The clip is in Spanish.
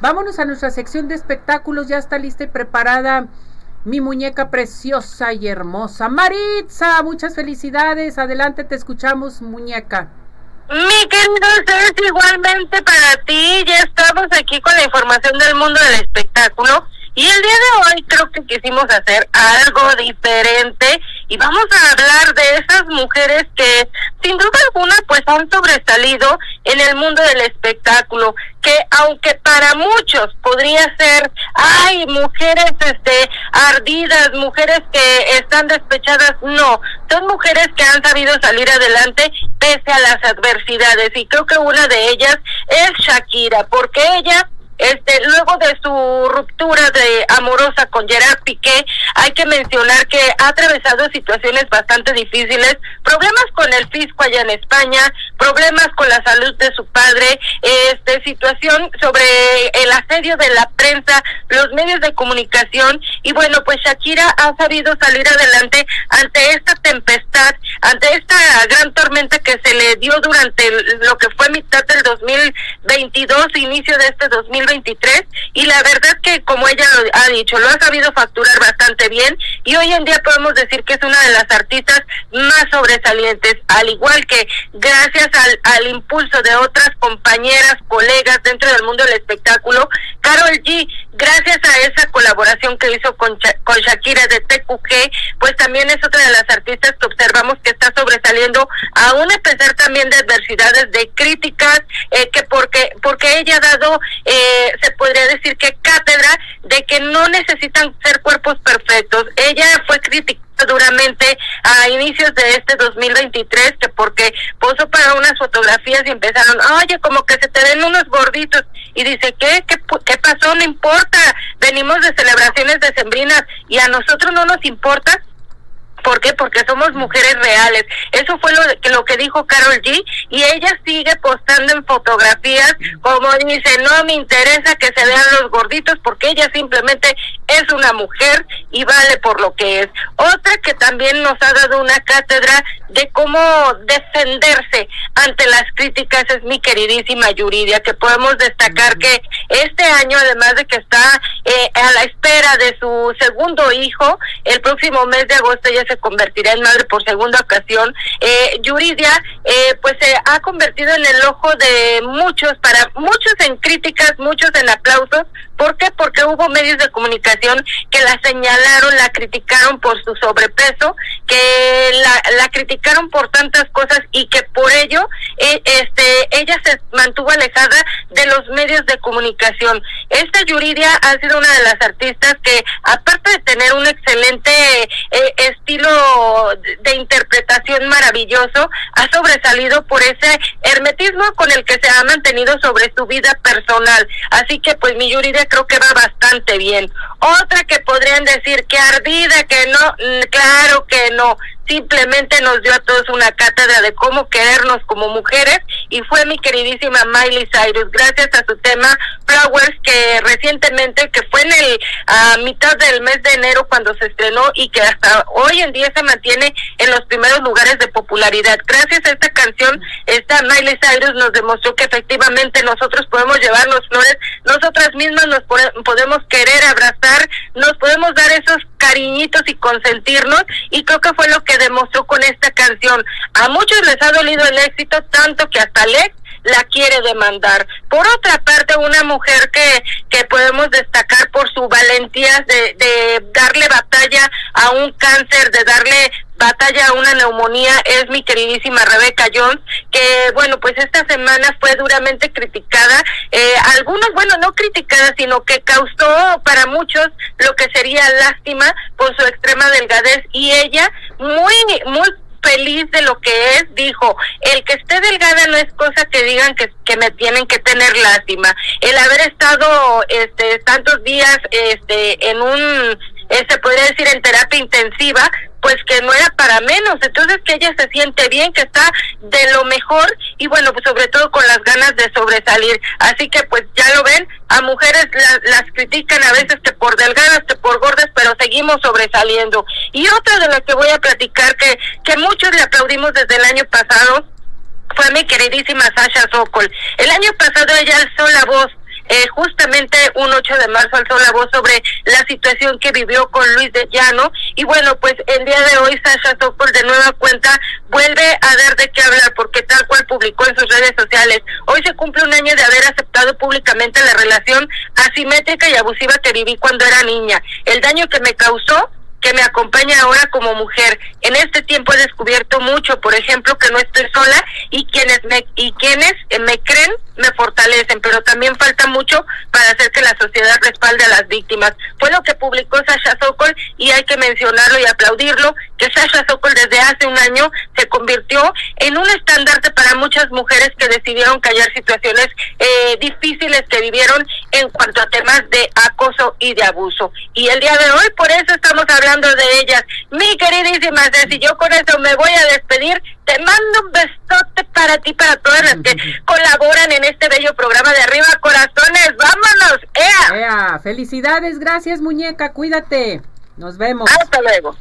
Vámonos a nuestra sección de espectáculos. Ya está lista y preparada mi muñeca preciosa y hermosa. Maritza, muchas felicidades. Adelante, te escuchamos, muñeca. Mi querido es igualmente para ti. Ya estamos aquí con la información del mundo del espectáculo. Y el día de hoy creo que quisimos hacer algo diferente y vamos a hablar de esas mujeres que han sobresalido en el mundo del espectáculo, que aunque para muchos podría ser, ay, mujeres este ardidas, mujeres que están despechadas, no, son mujeres que han sabido salir adelante pese a las adversidades y creo que una de ellas es Shakira, porque ella este, luego de su ruptura de amorosa con Gerard Piqué, hay que mencionar que ha atravesado situaciones bastante difíciles, problemas con el fisco allá en España, problemas con la salud de su padre, este, situación sobre el asedio de la prensa, los medios de comunicación, y bueno, pues Shakira ha sabido salir adelante ante esta tempestad, ante esta gran tormenta que se le dio durante lo que fue mitad del 2022, inicio de este 2023 23 y la verdad que como ella lo ha dicho, lo ha sabido facturar bastante bien y hoy en día podemos decir que es una de las artistas más sobresalientes, al igual que gracias al, al impulso de otras compañeras, colegas dentro del mundo del espectáculo, Carol G, gracias a esa colaboración que hizo con, con Shakira de TQG, pues también es otra de las artistas que observamos que está sobresaliendo, aún a pesar también de adversidades, de críticas, eh, que porque, porque ella ha dado eh, se podría decir que cátedra de que no necesitan ser cuerpos perfectos. Ella fue criticada duramente a inicios de este 2023 que porque posó para unas fotografías y empezaron, oye, como que se te den unos gorditos y dice, ¿qué? ¿Qué, qué pasó? No importa, venimos de celebraciones decembrinas y a nosotros no nos importa ¿Por qué? Porque somos mujeres reales. Eso fue lo, que, lo que dijo Carol G. Y ella sigue postando en fotografías como dice, no me interesa que se vean los gorditos porque ella simplemente es una mujer y vale por lo que es. Otra que también nos ha dado una cátedra de cómo defenderse ante las críticas es mi queridísima Yuridia, que podemos destacar que este año, además de que está eh, a la espera de su segundo hijo, el próximo mes de agosto ya se convertirá en madre por segunda ocasión. Eh, Yuridia, eh, pues se ha convertido en el ojo de muchos, para muchos en críticas, muchos en aplausos. ¿Por qué? Porque hubo medios de comunicación que la señalaron, la criticaron por su sobrepeso, que la, la criticaron por tantas cosas y que por ello eh, este ella se mantuvo alejada de los medios de comunicación. Esta Yuridia ha sido una de las artistas que, aparte de tener un excelente eh, estilo de interpretación maravilloso, ha sobresalido por ese hermetismo con el que se ha mantenido sobre su vida personal. Así que pues mi Yuridia creo que va bastante bien. Otra que podrían decir que ardida, que no, mm, claro que no simplemente nos dio a todos una cátedra de cómo querernos como mujeres y fue mi queridísima Miley Cyrus gracias a su tema Flowers que recientemente que fue en el a mitad del mes de enero cuando se estrenó y que hasta hoy en día se mantiene en los primeros lugares de popularidad gracias a esta canción esta Miley Cyrus nos demostró que efectivamente nosotros podemos llevarnos flores nosotras mismas nos podemos querer abrazar nos podemos dar esos cariñitos y consentirnos y creo que fue lo que demostró con esta canción. A muchos les ha dolido el éxito tanto que hasta Lex la quiere demandar. Por otra parte, una mujer que, que podemos destacar por su valentía de, de darle batalla a un cáncer, de darle batalla una neumonía es mi queridísima Rebeca Jones, que bueno, pues esta semana fue duramente criticada, eh, algunos, bueno, no criticada, sino que causó para muchos lo que sería lástima por su extrema delgadez y ella muy, muy feliz de lo que es, dijo, el que esté delgada no es cosa que digan que, que me tienen que tener lástima. El haber estado este tantos días este en un eh, se podría decir en terapia intensiva, pues que no era para menos, entonces que ella se siente bien, que está de lo mejor y bueno, pues sobre todo con las ganas de sobresalir. Así que pues ya lo ven, a mujeres las critican a veces que por delgadas, que por gordas, pero seguimos sobresaliendo. Y otra de las que voy a platicar que, que muchos le aplaudimos desde el año pasado fue mi queridísima Sasha Sokol. El año pasado ella alzó la voz eh, justamente un 8 de marzo alzó la voz sobre la situación que vivió con Luis de Llano y bueno, pues el día de hoy Sasha Sokol de nueva cuenta vuelve a dar de qué hablar porque tal cual publicó en sus redes sociales, hoy se cumple un año de haber aceptado públicamente la relación asimétrica y abusiva que viví cuando era niña. El daño que me causó que me acompaña ahora como mujer. En este tiempo he descubierto mucho, por ejemplo, que no estoy sola y quienes me y quienes me creen me fortalecen, pero también falta mucho para hacer que la sociedad respalde a las víctimas. Fue lo que publicó Sasha Sokol y hay que mencionarlo y aplaudirlo, que Sasha Sokol desde hace un año se convirtió en un estandarte para muchas mujeres que decidieron callar situaciones eh, difíciles que vivieron en cuanto a temas de acoso y de abuso. Y el día de hoy, por eso estamos hablando de ellas. Mi queridísima Ceci, yo con eso me voy a despedir. Te mando un besote para ti, para todas las que colaboran en este bello programa de Arriba Corazones. ¡Vámonos! ¡Ea! ¡Ea! Felicidades, gracias muñeca, cuídate. Nos vemos. Hasta luego.